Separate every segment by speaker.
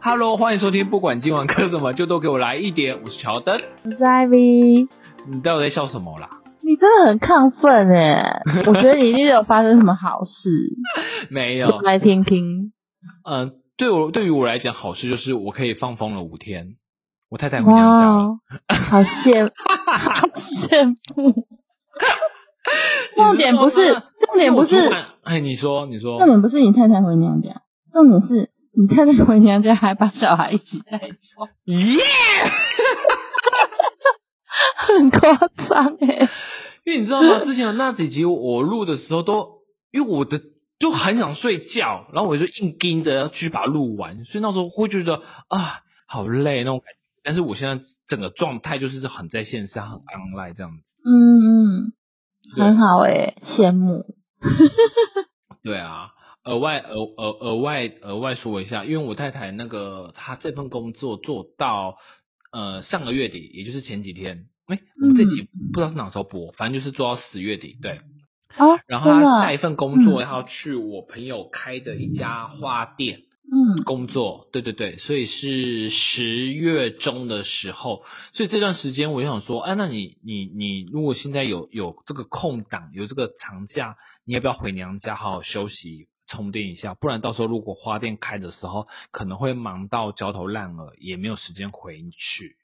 Speaker 1: Hello，欢迎收听，不管今晚磕什么，就都给我来一点。我是乔登，
Speaker 2: 我是 Ivy。
Speaker 1: 你到底在笑什么啦？
Speaker 2: 你真的很亢奋哎！我觉得你一定有发生什么好事。
Speaker 1: 没有，
Speaker 2: 来听听。
Speaker 1: 嗯，对我对于我来讲，好事就是我可以放风了五天。我太太回娘家了，
Speaker 2: 好羡，好羡慕。重点不是，重点不是。
Speaker 1: 哎，你说，你说。
Speaker 2: 重点不是你太太回娘家，重点是你太太回娘家还把小孩一起带走。
Speaker 1: 耶！
Speaker 2: 很夸张哎，
Speaker 1: 因为你知道吗？之前那几集我录的时候，都因为我的就很想睡觉，然后我就硬盯着要去把它录完，所以那时候会觉得啊，好累那种感觉。但是我现在整个状态就是很在线上，很 online 这样子。
Speaker 2: 嗯嗯，很好哎，羡慕。
Speaker 1: 对啊，额外额额额外额外说一下，因为我太太那个她这份工作做到呃上个月底，也就是前几天，哎，我们这集不知道是哪时候播，反正就是做到十月底，对。
Speaker 2: 哦。
Speaker 1: 然后他下一份工作要去我朋友开的一家花店。
Speaker 2: 嗯，
Speaker 1: 工作，对对对，所以是十月中的时候，所以这段时间我就想说，哎，那你你你如果现在有有这个空档，有这个长假，你要不要回娘家好好休息充电一下？不然到时候如果花店开的时候，可能会忙到焦头烂额，也没有时间回去。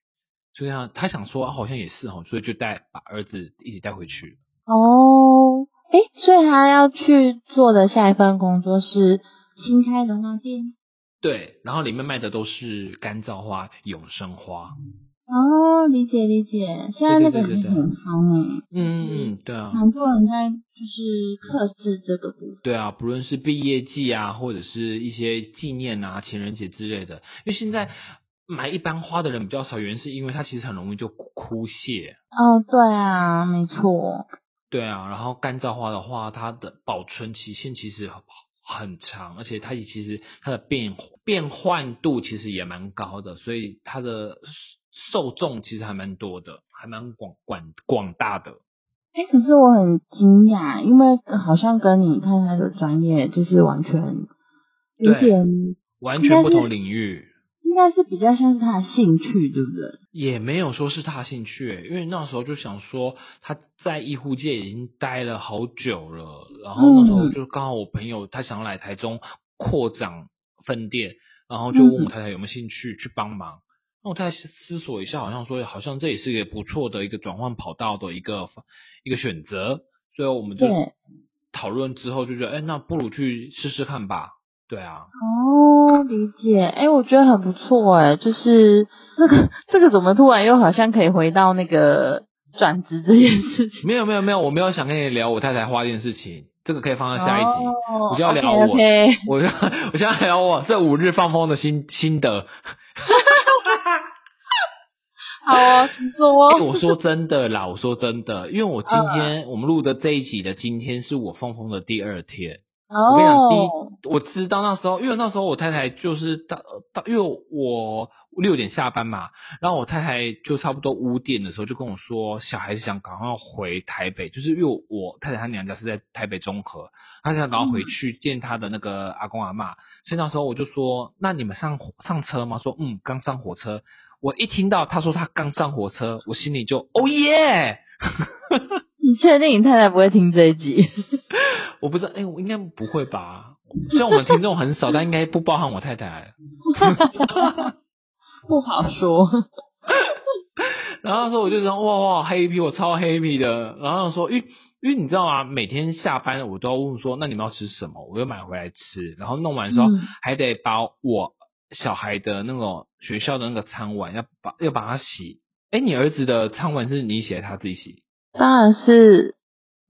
Speaker 1: 所以他他想说，好像也是哦，所以就带把儿子一起带回去。
Speaker 2: 哦，哎，所以他要去做的下一份工作是。新开的花店，
Speaker 1: 对，然后里面卖的都是干燥花、永生花。
Speaker 2: 哦，理解理解，现在那个很夯
Speaker 1: 哎。嗯嗯，对啊，
Speaker 2: 蛮多人在就是克制这个部分。
Speaker 1: 对啊，不论是毕业季啊，或者是一些纪念啊、情人节之类的，因为现在买一般花的人比较少，原因是因为它其实很容易就枯谢。
Speaker 2: 哦，对啊，没错。
Speaker 1: 对啊，然后干燥花的话，它的保存期限其实很长，而且它也其实它的变变换度其实也蛮高的，所以它的受众其实还蛮多的，还蛮广广广大的。
Speaker 2: 哎，可是我很惊讶，因为好像跟你太太的专业就是完全有点
Speaker 1: 完全不同领域。
Speaker 2: 应该是比较像是他的兴趣，对不对？
Speaker 1: 也没有说是他兴趣，因为那时候就想说他在医护界已经待了好久了，然后那时候就刚好我朋友他想要来台中扩展分店，然后就问我太太有没有兴趣去帮忙。那我太太思索一下，好像说好像这也是一个不错的一个转换跑道的一个一个选择，所以我们就讨论之后就觉得，哎，那不如去试试看吧。对啊。
Speaker 2: 哦，理解。哎，我觉得很不错哎，就是这个这个怎么突然又好像可以回到那个转职这件事情？
Speaker 1: 没有没有没有，我没有想跟你聊我太太花件事情，这个可以放在下一集。我就要聊
Speaker 2: 我，
Speaker 1: 我就 我现在聊我这五日放风的心心得。
Speaker 2: 好啊，请说。
Speaker 1: 我说真的啦，我说真的，因为我今天我们录的这一集的今天是我放风的第二天。我跟你讲，第一，我知道那时候，因为那时候我太太就是到到，因为我六点下班嘛，然后我太太就差不多五点的时候就跟我说，小孩子想赶快回台北，就是因为我太太她娘家是在台北中和，她想赶快回去见她的那个阿公阿妈，所以那时候我就说，那你们上上车吗？说嗯，刚上火车。我一听到他说他刚上火车，我心里就哦耶。
Speaker 2: 你确定你太太不会听这一集？
Speaker 1: 我不知道，哎，我应该不会吧？虽然我们听众很少，但应该不包含我太太。
Speaker 2: 不好说。
Speaker 1: 然后说，我就说，哇哇，黑皮，我超黑皮的。然后说，因为因为你知道吗？每天下班我都要问说，那你们要吃什么？我就买回来吃。然后弄完之后，还得把我小孩的那种学校的那个餐碗要把要把它洗。哎，你儿子的餐碗是你洗还是他自己洗？
Speaker 2: 当然是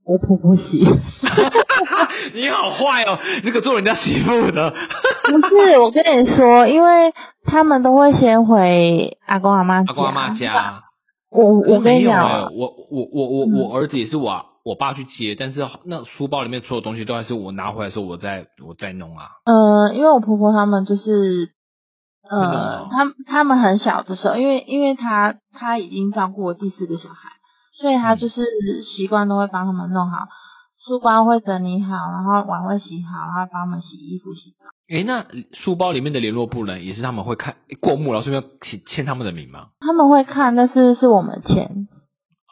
Speaker 2: 我婆婆洗。
Speaker 1: 你好坏哦，这个做人家媳妇的。
Speaker 2: 不是，我跟你说，因为他们都会先回阿公阿妈
Speaker 1: 阿公阿妈家。
Speaker 2: 我我跟你讲，
Speaker 1: 我我我我我儿子也是我我爸去接，但是那书包里面所有东西都还是我拿回来的时候，我再我再弄啊。
Speaker 2: 嗯，因为我婆婆他们就是，呃，他他们很小的时候，因为因为他他已经照顾第四个小孩。所以他就是习惯都会帮他们弄好，书包会整理好，然后碗会洗好，然后帮他们洗衣服、洗澡。
Speaker 1: 诶，那书包里面的联络簿呢，也是他们会看过目，然后顺便签签他们的名吗？
Speaker 2: 他们会看，但是是我们签。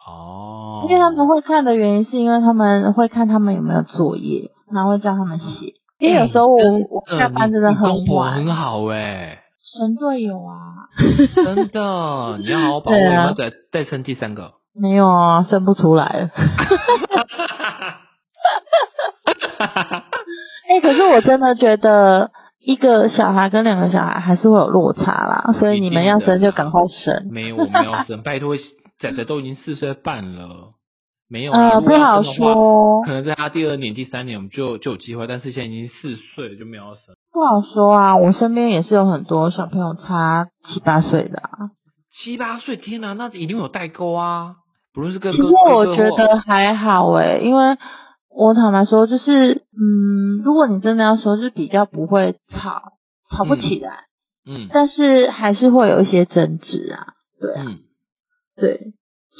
Speaker 1: 哦，
Speaker 2: 因为他们会看的原因，是因为他们会看他们有没有作业，然后会叫他们写。因为有时候我我下班真的很晚。
Speaker 1: 很好哎，
Speaker 2: 神队友啊！
Speaker 1: 真的，你要好好 把握，再再生第三个？
Speaker 2: 没有啊，生不出来。哎，可是我真的觉得一个小孩跟两个小孩还是会有落差啦，所以你们要生就赶快生。
Speaker 1: 没有，我们要生，拜托。仔仔都已经四岁半了，没有啊，
Speaker 2: 不好说。
Speaker 1: 可能在他第二年、第三年，我们就就有机会。但是现在已经四岁了，就没有生。
Speaker 2: 不好说啊，我身边也是有很多小朋友差七八岁的啊。
Speaker 1: 七八岁，天哪，那一定有代沟啊！不论是跟
Speaker 2: 其实我觉得还好诶，因为我坦白说，就是嗯，如果你真的要说，就比较不会吵，吵不起来。嗯。但是还是会有一些争执啊，对啊。对，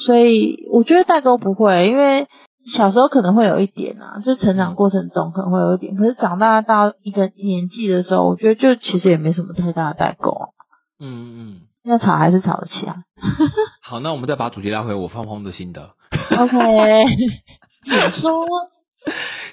Speaker 2: 所以我觉得代沟不会，因为小时候可能会有一点啊，就成长过程中可能会有一点，可是长大到一个年纪的时候，我觉得就其实也没什么太大的代沟啊。嗯嗯，要吵还是吵得起啊。
Speaker 1: 好，那我们再把主题拉回我放风的心得。
Speaker 2: OK，你说，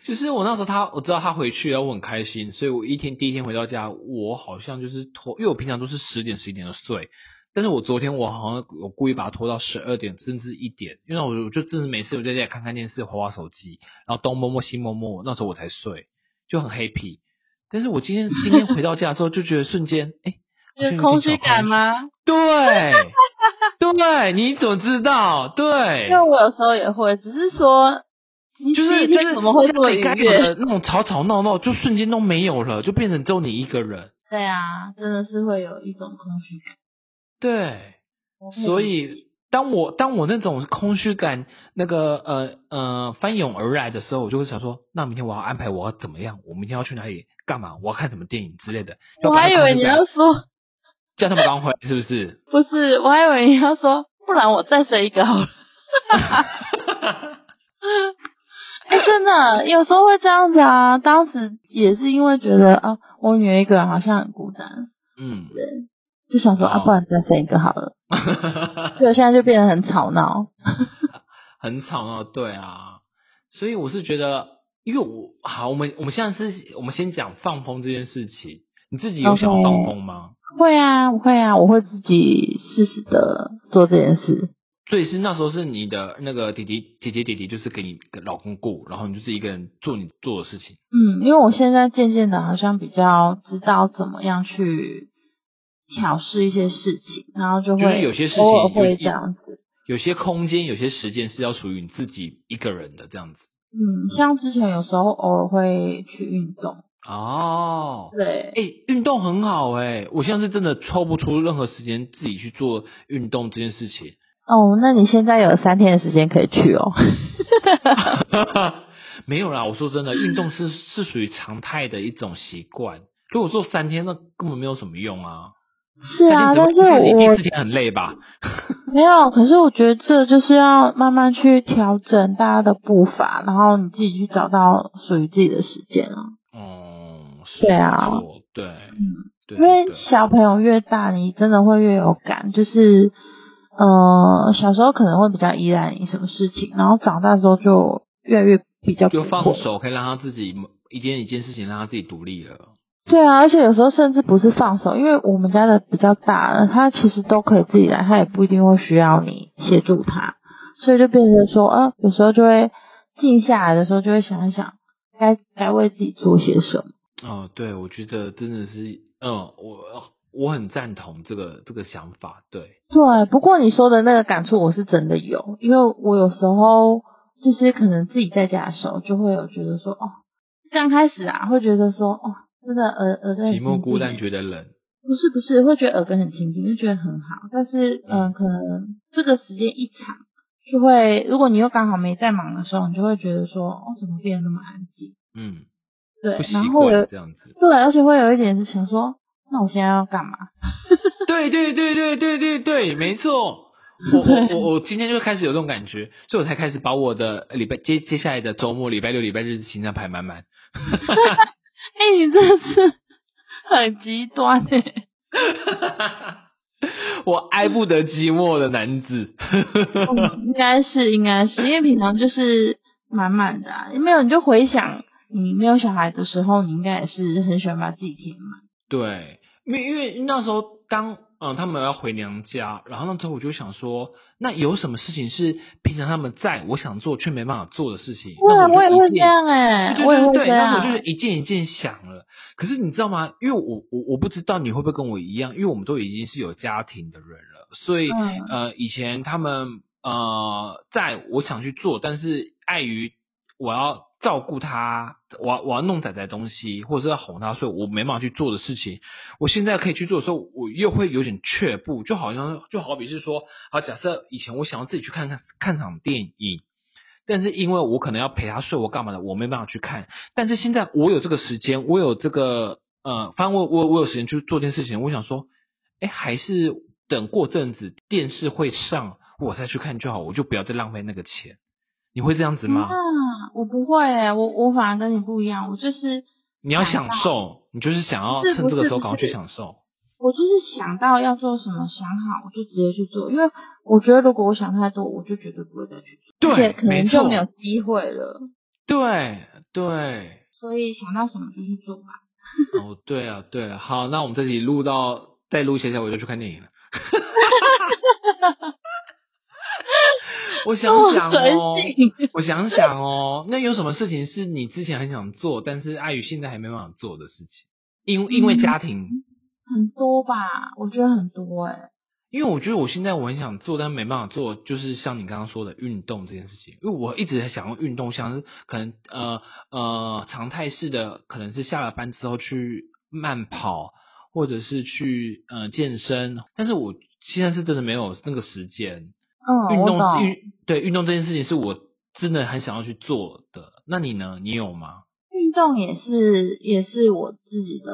Speaker 1: 就是我那时候他我知道他回去了，我很开心，所以我一天第一天回到家，我好像就是拖，因为我平常都是十点十一点的睡。但是我昨天我好像我故意把它拖到十二点甚至一点，因为我我就真的每次我在家看看电视、滑滑手机，然后东摸摸西摸摸，那时候我才睡，就很 happy。但是我今天今天回到家的时候，就觉得瞬间，哎，
Speaker 2: 有空虚感吗？
Speaker 1: 对，对，你怎么知道？对，
Speaker 2: 因为我有时候也会，只是说，
Speaker 1: 就是就是
Speaker 2: 怎么会这么愉悦？
Speaker 1: 那种吵吵闹闹就瞬间都没有了，就变成只有你一个人。
Speaker 2: 对啊，真的是会有一种空虚感。
Speaker 1: 对，所以当我当我那种空虚感那个呃呃翻涌而来的时候，我就会想说，那明天我要安排我要怎么样？我明天要去哪里干嘛？我要看什么电影之类的。
Speaker 2: 我还以为你要说
Speaker 1: 叫他们刚回，是不是？
Speaker 2: 不是，我还以为你要说，不然我再生一个好了。哎，真的有时候会这样子啊。当时也是因为觉得啊，我女儿一个人好像很孤单。嗯，对。就想说啊，不然再生一个好了。对，现在就变得很吵闹。
Speaker 1: 很吵闹，对啊。所以我是觉得，因为我好，我们我们现在是，我们先讲放风这件事情。你自己有想放空吗？
Speaker 2: 会啊，会啊，我会自己适时的做这件事。
Speaker 1: 所以是那时候是你的那个弟弟、姐姐、弟弟，就是给你老公过，然后你就是一个人做你做的事情。
Speaker 2: 嗯，因为我现在渐渐的，好像比较知道怎么样去。调试一些事情，然后就会
Speaker 1: 有些事情
Speaker 2: 会这样子，
Speaker 1: 有些空间、有些时间是要属于你自己一个人的这样子。
Speaker 2: 嗯，像之前有时候偶尔会去运动。
Speaker 1: 哦，
Speaker 2: 对，
Speaker 1: 哎，运动很好哎，我现在是真的抽不出任何时间自己去做运动这件事情。
Speaker 2: 哦，那你现在有三天的时间可以去哦。
Speaker 1: 没有啦，我说真的，运动是是属于常态的一种习惯。如果做三天，那根本没有什么用啊。
Speaker 2: 是啊，但是我
Speaker 1: 很累吧？
Speaker 2: 没有，可是我觉得这就是要慢慢去调整大家的步伐，然后你自己去找到属于自己的时间啊。
Speaker 1: 哦，
Speaker 2: 对啊，
Speaker 1: 对，
Speaker 2: 嗯，因为小朋友越大，你真的会越有感，就是呃，小时候可能会比较依赖你什么事情，然后长大之后就越来越比较
Speaker 1: 就放手，可以让他自己一件一件事情让他自己独立了。
Speaker 2: 对啊，而且有时候甚至不是放手，因为我们家的比较大了，他其实都可以自己来，他也不一定会需要你协助他，所以就变成说，呃，有时候就会静下来的时候，就会想一想，该该为自己做些什么。
Speaker 1: 哦，对，我觉得真的是，嗯，我我很赞同这个这个想法，对。
Speaker 2: 对，不过你说的那个感触，我是真的有，因为我有时候就是可能自己在家的时候，就会有觉得说，哦，刚开始啊，会觉得说，哦。真的耳耳根
Speaker 1: 寂寞孤单，觉得冷。
Speaker 2: 不是不是，会觉得耳根很清净，就觉得很好。但是嗯，可能这个时间一长，就会如果你又刚好没在忙的时候，你就会觉得说，哦，怎么变得那么安静？嗯，对。然后有
Speaker 1: 这样子。
Speaker 2: 对，而且会有一点是想说，那我现在要干嘛？
Speaker 1: 对对对对对对对，没错。我我我我今天就开始有这种感觉，所以我才开始把我的礼拜接接下来的周末，礼拜六、礼拜日行程排满满。
Speaker 2: 哎，你真是很极端哎！
Speaker 1: 我哀不得寂寞的男子。
Speaker 2: 应该是，应该是因为平常就是满满的啊，没有你就回想你没有小孩的时候，你应该也是很喜欢把自己填满。
Speaker 1: 对，因为因为那时候当。嗯，他们要回娘家，然后那时候我就想说，那有什么事情是平常他们在我想做却没办法做的事情？
Speaker 2: 对，我也会这样哎，我也会这样。
Speaker 1: 那时候就是一件一件想了。可是你知道吗？因为我我我不知道你会不会跟我一样，因为我们都已经是有家庭的人了，所以呃，以前他们呃，在我想去做，但是碍于我要。照顾他，我我要弄仔仔东西，或者是要哄他，睡我没办法去做的事情，我现在可以去做的时候，我又会有点却步，就好像就好比是说，好假设以前我想要自己去看看看场电影，但是因为我可能要陪他睡，我干嘛的，我没办法去看，但是现在我有这个时间，我有这个呃，反正我我我有时间去做件事情，我想说，哎，还是等过阵子电视会上，我再去看就好，我就不要再浪费那个钱。你会这样子吗？啊，
Speaker 2: 我不会，我我反而跟你不一样，我就是
Speaker 1: 你要享受，你就是想要趁这个时候赶快去享受。
Speaker 2: 我就是想到要做什么，想好我就直接去做，因为我觉得如果我想太多，我就绝对不会再去做，而且可能就没有机会了。
Speaker 1: 对对。
Speaker 2: 所以想到什么就去做吧。
Speaker 1: 哦，对啊，对啊，好，那我们这里录到再录一下，我就去看电影了。我想想哦，我想想哦，那有什么事情是你之前很想做，但是阿宇现在还没办法做的事情？因因为家庭
Speaker 2: 很多吧，我觉得很多哎。
Speaker 1: 因为我觉得我现在我很想做，但没办法做，就是像你刚刚说的运动这件事情。因为我一直在想用运动，像是可能呃呃常态式的，可能是下了班之后去慢跑，或者是去呃健身，但是我现在是真的没有那个时间。
Speaker 2: 嗯，
Speaker 1: 运动运对运动这件事情是我真的很想要去做的。那你呢？你有吗？
Speaker 2: 运动也是也是我自己的，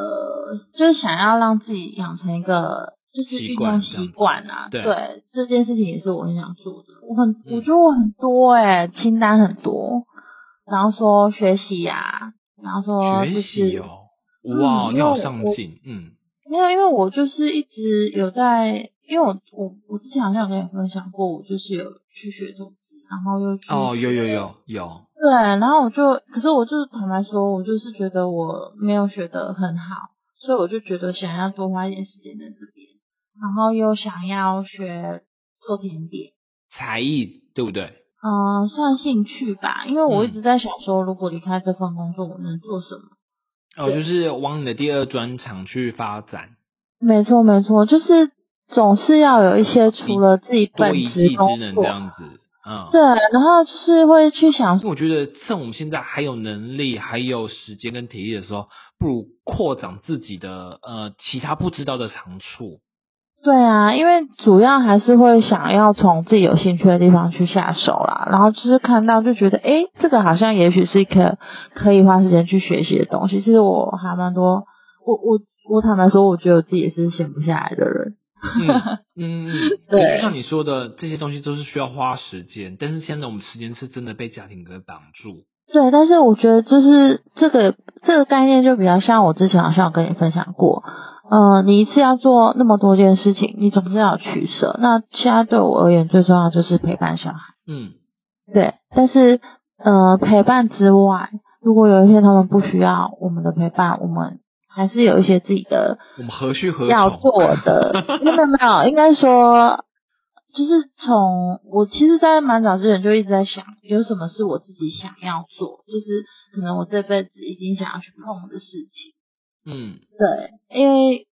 Speaker 2: 就是想要让自己养成一个就是运动习惯啊。对，这件事情也是我很想做的。我很我觉得我很多哎，清单很多。然后说学习呀，然后说
Speaker 1: 学习哦，哇，你好上进，嗯。
Speaker 2: 没有，因为我就是一直有在。因为我我我之前好像有跟你分享过，我就是有去学投资，然后又去
Speaker 1: 哦有有有有
Speaker 2: 对，然后我就可是我就是坦白说，我就是觉得我没有学得很好，所以我就觉得想要多花一点时间在这边，然后又想要学做甜点，
Speaker 1: 才艺对不对？
Speaker 2: 嗯，算兴趣吧，因为我一直在想说，如果离开这份工作，我能做什么？
Speaker 1: 哦，就是往你的第二专长去发展。
Speaker 2: 没错没错，就是。总是要有一些除了自己本职工
Speaker 1: 作这样子，嗯，
Speaker 2: 对，然后就是会去想，
Speaker 1: 我觉得趁我们现在还有能力、还有时间跟体力的时候，不如扩展自己的呃其他不知道的长处。
Speaker 2: 对啊，因为主要还是会想要从自己有兴趣的地方去下手啦，然后就是看到就觉得，哎，这个好像也许是一个可以花时间去学习的东西。其实我还蛮多，我我我坦白说，我觉得我自己也是闲不下来的人。
Speaker 1: 嗯嗯，对，就像你说的，这些东西都是需要花时间，但是现在我们时间是真的被家庭给绑住。
Speaker 2: 对，但是我觉得就是这个这个概念就比较像我之前好像有跟你分享过，呃，你一次要做那么多件事情，你总是要取舍。那现在对我而言最重要就是陪伴小孩。
Speaker 1: 嗯，
Speaker 2: 对，但是呃陪伴之外，如果有一天他们不需要我们的陪伴，我们。还是有一些自己的，
Speaker 1: 我们何须何
Speaker 2: 要做的？没有没有，应该说，就是从我其实，在蛮早之前就一直在想，有什么是我自己想要做，就是可能我这辈子已经想要去碰的事情。
Speaker 1: 嗯，
Speaker 2: 对，因为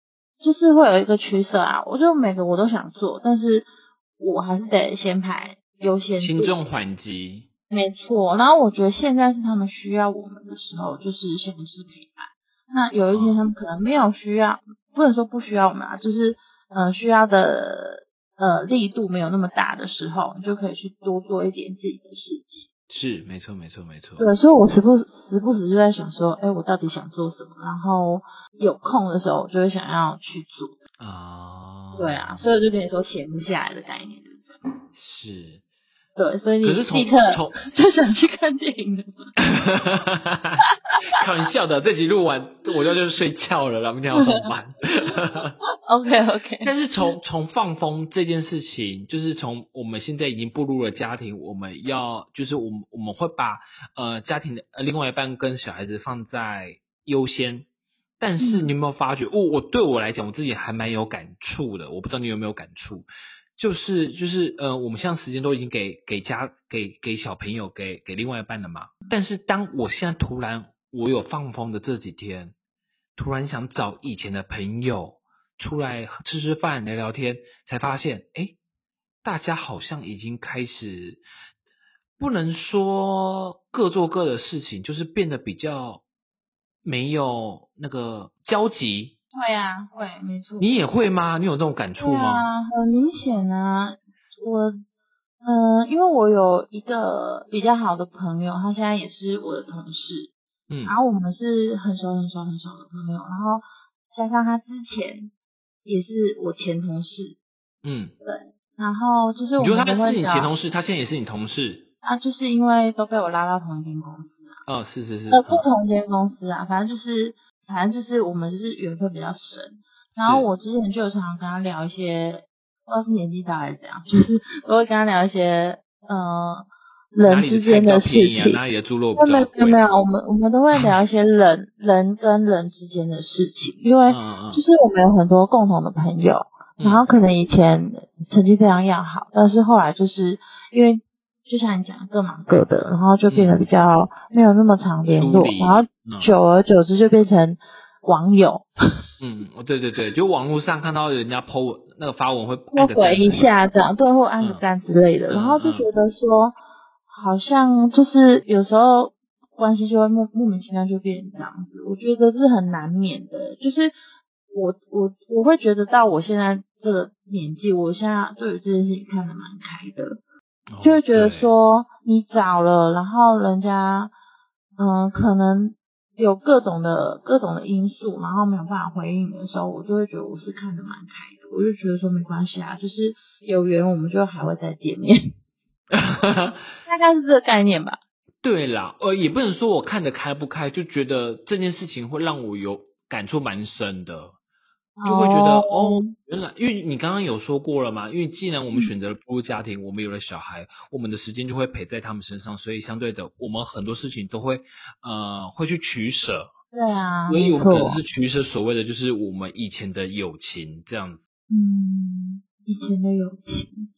Speaker 2: 就是会有一个取舍啊，我就每个我都想做，但是我还是得先排优先，
Speaker 1: 轻重缓急。
Speaker 2: 没错，然后我觉得现在是他们需要我们的时候，就是先是陪伴。那有一天他们可能没有需要，不能说不需要我们啊，就是呃需要的呃力度没有那么大的时候，你就可以去多做一点自己的事情。
Speaker 1: 是，没错，没错，没错。
Speaker 2: 对，所以我时不时不时就在想说，哎，我到底想做什么？然后有空的时候，我就会想要去做。
Speaker 1: 啊。
Speaker 2: 对啊，所以我就跟你说闲不下来的概念？
Speaker 1: 是。
Speaker 2: 对，所以你
Speaker 1: 立
Speaker 2: 刻就想去看电影了。
Speaker 1: 开玩笑的，这集录完我就就睡觉了，然后明天要上班。
Speaker 2: OK OK。
Speaker 1: 但是从从放风这件事情，就是从我们现在已经步入了家庭，我们要就是我们我们会把呃家庭的呃另外一半跟小孩子放在优先。但是你有没有发觉，我我对我来讲，我自己还蛮有感触的。我不知道你有没有感触。就是就是呃，我们现在时间都已经给给家给给小朋友给给另外一半了嘛。但是当我现在突然我有放风的这几天，突然想找以前的朋友出来吃吃饭聊聊天，才发现哎，大家好像已经开始不能说各做各的事情，就是变得比较没有那个交集。
Speaker 2: 会啊，会，没错。
Speaker 1: 你也会吗？你有这种感触吗？
Speaker 2: 啊，很明显啊。我，嗯，因为我有一个比较好的朋友，他现在也是我的同事。嗯。然后我们是很熟很熟很熟的朋友，然后加上他之前也是我前同事。嗯。对。然后就是我
Speaker 1: 觉得他是你前同事，他现在也是你同事。
Speaker 2: 啊，就是因为都被我拉到同一间公司
Speaker 1: 啊。哦，是是是。
Speaker 2: 呃，不同间公司啊，反正就是。反正就是我们就是缘分比较深，然后我之前就常常跟他聊一些，不知道是年纪大还是怎样，就是我会跟他聊一些，呃，人之间的事情。
Speaker 1: 哪里的猪肉？
Speaker 2: 没有没有，我们我们都会聊一些 人人跟人之间的事情，因为就是我们有很多共同的朋友，然后可能以前成绩非常要好，但是后来就是因为。就像你讲，各忙各的，然后就变得比较没有那么常联络，然后久而久之就变成网友。
Speaker 1: 嗯，对对对，就网络上看到人家 po 那个发文会
Speaker 2: 回一下这样，对，或按个赞之类的，然后就觉得说，好像就是有时候关系就会莫莫名其妙就变成这样子，我觉得是很难免的。就是我我我会觉得到我现在这个年纪，我现在对于这件事情看得蛮开的。就会觉得说你找了，然后人家嗯可能有各种的各种的因素，然后没有办法回应你的时候，我就会觉得我是看得蛮开的。我就觉得说没关系啊，就是有缘我们就还会再见面，大概是这个概念吧。
Speaker 1: 对啦，呃，也不能说我看得开不开，就觉得这件事情会让我有感触蛮深的。就会觉得哦，原来因为你刚刚有说过了嘛，因为既然我们选择了步入家庭，我们有了小孩，我们的时间就会陪在他们身上，所以相对的，我们很多事情都会呃会去取舍。
Speaker 2: 对啊，
Speaker 1: 所以我们可能是取舍所谓的就是我们以前的友情这样子。
Speaker 2: 嗯，以前的友情，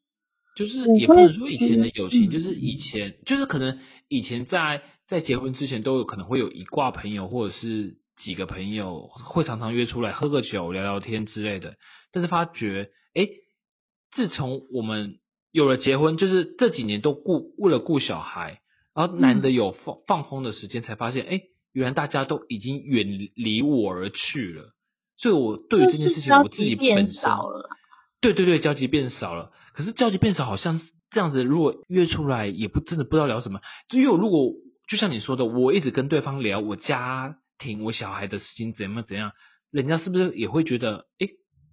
Speaker 1: 就是也不能说以前的友情，就是以前就是可能以前在在结婚之前都有可能会有一挂朋友或者是。几个朋友会常常约出来喝个酒、聊聊天之类的，但是发觉，哎，自从我们有了结婚，就是这几年都顾为了顾小孩，然后难得有放放空的时间，才发现，哎，原来大家都已经远离我而去了。所以，我对于这件事情，我自己本身，对对对，交集变少了。可是交集变少，好像这样子，如果约出来，也不真的不知道聊什么。就因为如果就像你说的，我一直跟对方聊我家。听我小孩的事情怎么怎样，人家是不是也会觉得，哎，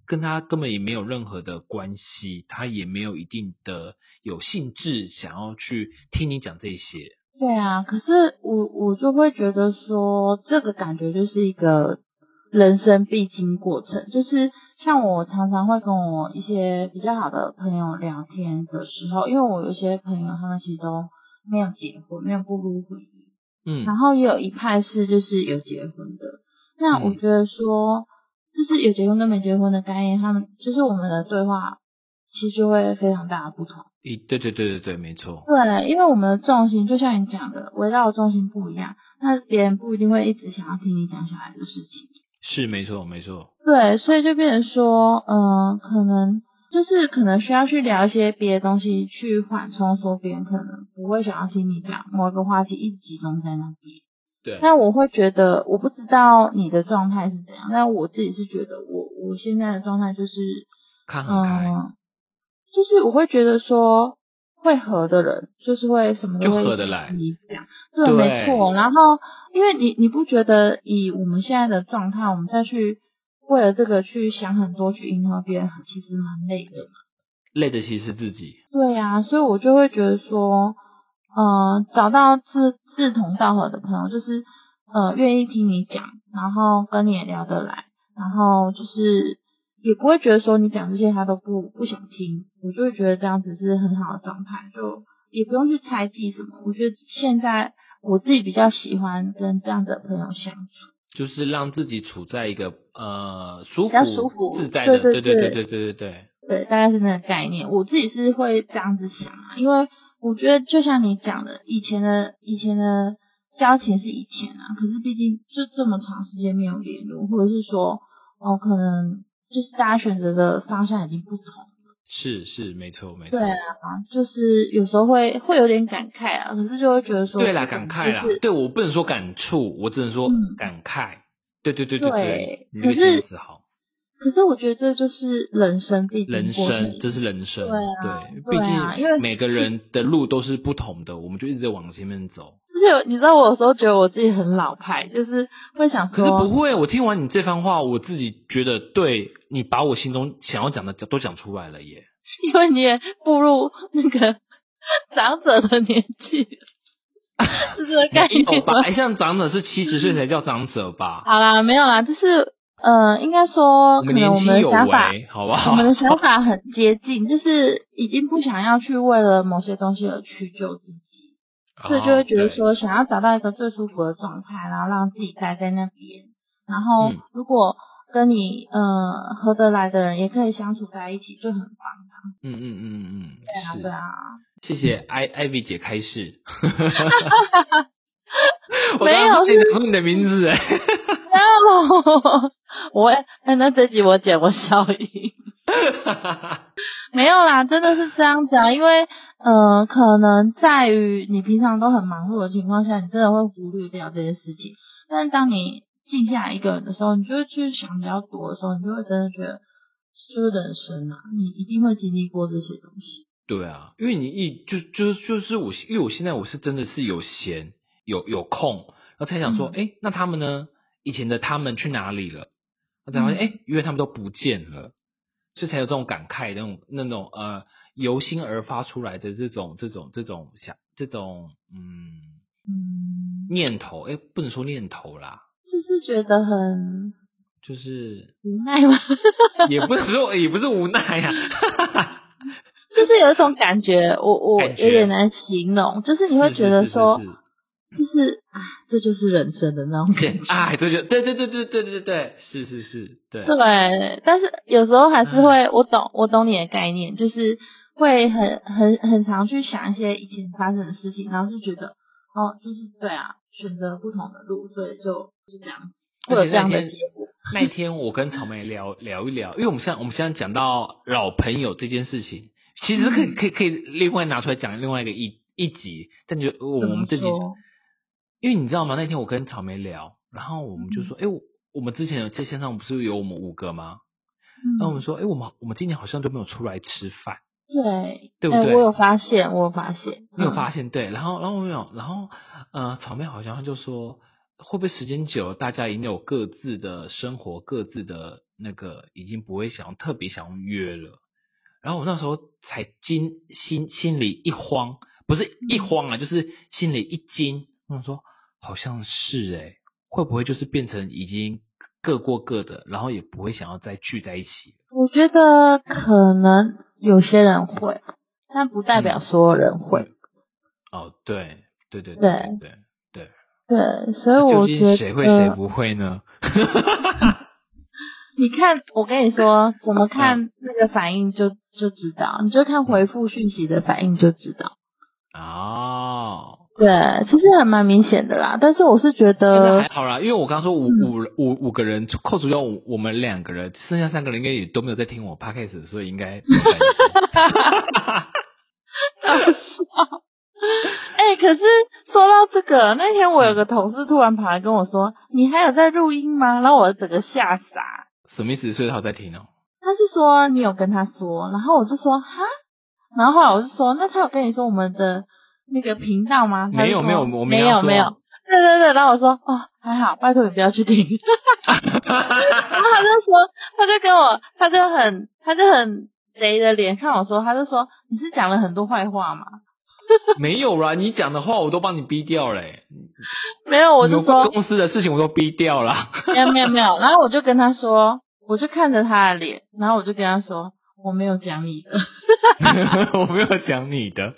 Speaker 1: 跟他根本也没有任何的关系，他也没有一定的有兴致想要去听你讲这些。
Speaker 2: 对啊，可是我我就会觉得说，这个感觉就是一个人生必经过程，就是像我常常会跟我一些比较好的朋友聊天的时候，因为我有些朋友他们其实都没有结婚，没有步入婚姻。嗯，然后也有一派是就是有结婚的，那我觉得说就是有结婚跟没结婚的概念，他们就是我们的对话其实就会非常大的不同。
Speaker 1: 咦，对对对对对，没错。
Speaker 2: 对，因为我们的重心就像你讲的，围绕的重心不一样，那别人不一定会一直想要听你讲小孩的事情。
Speaker 1: 是，没错，没错。
Speaker 2: 对，所以就变成说，嗯，可能。就是可能需要去聊一些别的东西，去缓冲，说别人可能不会想要听你讲某一个话题，一直集中在那边。
Speaker 1: 对。
Speaker 2: 那我会觉得，我不知道你的状态是怎样，但我自己是觉得，我我现在的状态就是，
Speaker 1: 看很开。
Speaker 2: 就是我会觉得说，会合的人，就是会什么都会
Speaker 1: 合得来。
Speaker 2: 你讲，对，没错。然后，因为你你不觉得以我们现在的状态，我们再去。为了这个去想很多，去迎合别人，其实蛮累的嘛。
Speaker 1: 累的其实是自己。
Speaker 2: 对呀，所以我就会觉得说，嗯，找到志志同道合的朋友，就是呃愿意听你讲，然后跟你也聊得来，然后就是也不会觉得说你讲这些他都不不想听，我就会觉得这样子是很好的状态，就也不用去猜忌什么。我觉得现在我自己比较喜欢跟这样的朋友相处，
Speaker 1: 就是让自己处在一个呃舒服、
Speaker 2: 舒服、
Speaker 1: 自在的，对对对对对对对。
Speaker 2: 对，大概是那个概念。我自己是会这样子想啊，因为我觉得就像你讲的，以前的以前的交情是以前啊，可是毕竟就这么长时间没有联络，或者是说哦，可能就是大家选择的方向已经不同了。
Speaker 1: 是是，没错没错。
Speaker 2: 对啊，就是有时候会会有点感慨啊，可是就会觉得说，
Speaker 1: 对啦，感慨啦。对我不能说感触，我只能说感慨。对对对对对，
Speaker 2: 可是
Speaker 1: 好。
Speaker 2: 可是我觉得这就是人生毕竟
Speaker 1: 人生，这是人生，对啊，对，毕竟因为每个人的路都是不同的，我们就一直在往前面走。
Speaker 2: 而且你知道，我有时候觉得我自己很老派，就是会想说，
Speaker 1: 可是不会。我听完你这番话，我自己觉得，对你把我心中想要讲的都讲出来了耶。
Speaker 2: 因为你也步入那个长者的年纪，是这个概念
Speaker 1: 吧？像长者是七十岁才叫长者吧？
Speaker 2: 好啦，没有啦，就是。呃，应该说，可能我们的想法，
Speaker 1: 好不好？
Speaker 2: 我们的想法很接近，就是已经不想要去为了某些东西而屈就自己，所以就会觉得说，想要找到一个最舒服的状态，然后让自己待在那边。然后，如果跟你呃合得来的人也可以相处在一起，就很棒
Speaker 1: 的。嗯嗯嗯嗯，
Speaker 2: 对啊对啊。
Speaker 1: 谢谢艾艾薇姐开示。
Speaker 2: 没有
Speaker 1: 是你的名字哎。
Speaker 2: 没有。我哎，那这集我剪我消音，没有啦，真的是这样子啊，因为呃，可能在于你平常都很忙碌的情况下，你真的会忽略掉这些事情。但是当你静下来一个人的时候，你就会去想比较多的时候，你就会真的觉得，就是人生啊，你一定会经历过这些东西。
Speaker 1: 对啊，因为你一就就就是我，因为我现在我是真的是有闲有有空，然后才想说，哎，那他们呢？以前的他们去哪里了？我才发现，哎，因为他们都不见了，所以才有这种感慨，那种那种呃由心而发出来的这种这种这种想这种嗯嗯念头，哎，不能说念头啦，
Speaker 2: 就是觉得很
Speaker 1: 就是
Speaker 2: 无奈吗？
Speaker 1: 也不是说也不是无奈呀，
Speaker 2: 就是有一种感觉，我我有点难形容，就是你会觉得说。就是啊，这就是人生的那种感觉。
Speaker 1: 哎，这就对对对对对对对，是是是，对。
Speaker 2: 对，但是有时候还是会，我懂我懂你的概念，就是会很很很常去想一些以前发生的事情，然后就觉得，哦，就是对啊，选择不同的路，所以就是这样。会有这样的结果。
Speaker 1: 那天我跟草莓聊聊一聊，因为我们现在我们现在讲到老朋友这件事情，其实可以可以可以另外拿出来讲另外一个一一集，但就我们这集因为你知道吗？那天我跟草莓聊，然后我们就说：“哎，我们之前有在线上不是有我们五个吗？”那我们说：“哎，我们我们今年好像都没有出来吃饭。”
Speaker 2: 对，
Speaker 1: 对不对？
Speaker 2: 我有发现，我有发现，
Speaker 1: 你有发现？对，然后然后没有，然后呃，草莓好像就说：“会不会时间久了，大家已经有各自的生活，各自的那个，已经不会想特别想约了？”然后我那时候才惊心心里一慌，不是一慌啊，就是心里一惊，我说。好像是哎，会不会就是变成已经各过各的，然后也不会想要再聚在一起？
Speaker 2: 我觉得可能有些人会，但不代表所有人会。
Speaker 1: 哦，对对对对对对
Speaker 2: 对，所以我觉得
Speaker 1: 谁会谁不会呢？
Speaker 2: 你看，我跟你说，怎么看那个反应就就知道，你就看回复讯息的反应就知道。
Speaker 1: 哦。
Speaker 2: 对，其实还蛮明显的啦，但是我是觉得
Speaker 1: 还好啦，因为我刚说五五五五个人扣除掉我们两个人，剩下三个人应该也都没有在听我 podcast，所以应该。
Speaker 2: 哈哈哈！搞笑。哎，可是说到这个，那天我有个同事突然跑来跟我说：“你还有在录音吗？”然后我整个吓傻。
Speaker 1: 什么意思？所以他在听哦。
Speaker 2: 他是说你有跟他说，然后我就说哈，然后后来我就说，那他有跟你说我们的。那个频道吗？
Speaker 1: 没有没有，我没
Speaker 2: 有没有。对对对，然后我说哦还好，拜托你不要去听。然后他就说，他就跟我，他就很他就很贼的脸看我说，他就说你是讲了很多坏话吗？
Speaker 1: 没有啦，你讲的话我都帮你逼掉嘞。
Speaker 2: 没有，我就说
Speaker 1: 公司的事情我都逼掉了。
Speaker 2: 没有没有没有，然后我就跟他说，我就看着他的脸，然后我就跟他说，我没有讲你的，
Speaker 1: 我没有讲你的，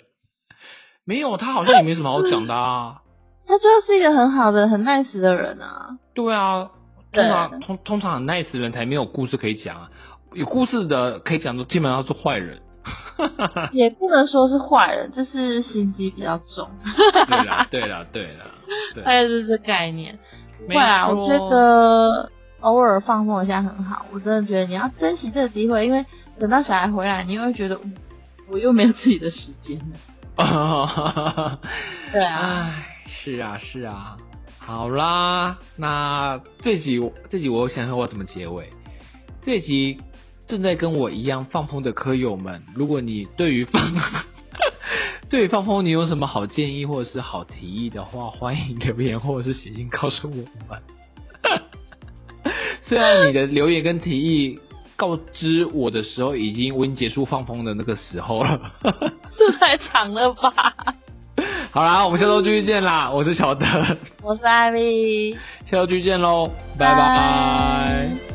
Speaker 1: 没有，他好像也没什么好讲的啊。
Speaker 2: 他就是一个很好的、很 nice 的人啊。
Speaker 1: 对啊，通常通通常很 nice 的人才没有故事可以讲啊，有故事的可以讲的基本上是坏人。
Speaker 2: 也不能说是坏人，就是心机比较重。
Speaker 1: 对了，对了，对了，
Speaker 2: 大概是这概念。会啊，我觉得偶尔放松一下很好。我真的觉得你要珍惜这个机会，因为等到小孩回来，你又会觉得我又没有自己的时间了。对啊，
Speaker 1: 是啊，是啊。好啦，那这集这集我想想我怎么结尾。这集。正在跟我一样放风的科友们，如果你对于放 对于放风你有什么好建议或者是好提议的话，欢迎留言或者是写信告诉我们。虽然你的留言跟提议告知我的时候，已经我已经结束放风的那个时候了，
Speaker 2: 这太长了吧？
Speaker 1: 好啦，我们下周继续见啦！我是小德，
Speaker 2: 我是艾米，
Speaker 1: 下周继续见喽，拜拜。